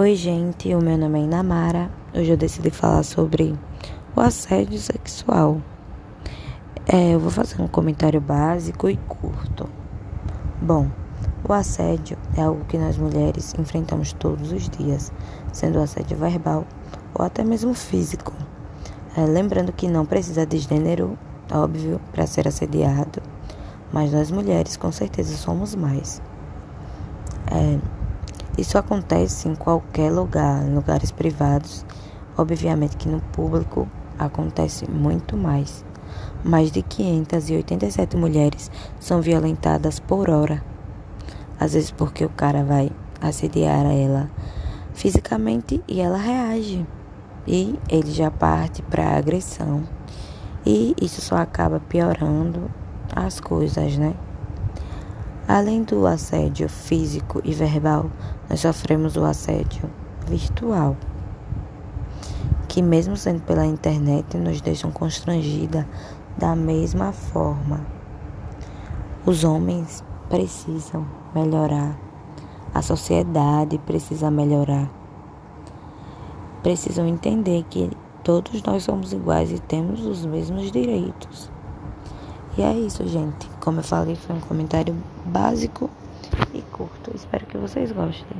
Oi, gente, o meu nome é Inamara. Hoje eu decidi falar sobre o assédio sexual. É, eu vou fazer um comentário básico e curto. Bom, o assédio é algo que nós mulheres enfrentamos todos os dias, sendo assédio verbal ou até mesmo físico. É, lembrando que não precisa de gênero, óbvio, para ser assediado, mas nós mulheres com certeza somos mais. Isso acontece em qualquer lugar, em lugares privados. Obviamente que no público acontece muito mais. Mais de 587 mulheres são violentadas por hora. Às vezes porque o cara vai assediar ela fisicamente e ela reage. E ele já parte para agressão. E isso só acaba piorando as coisas, né? Além do assédio físico e verbal, nós sofremos o assédio virtual, que, mesmo sendo pela internet, nos deixam constrangida da mesma forma. Os homens precisam melhorar, a sociedade precisa melhorar. Precisam entender que todos nós somos iguais e temos os mesmos direitos. E é isso, gente. Como eu falei, foi um comentário básico e curto. Espero que vocês gostem.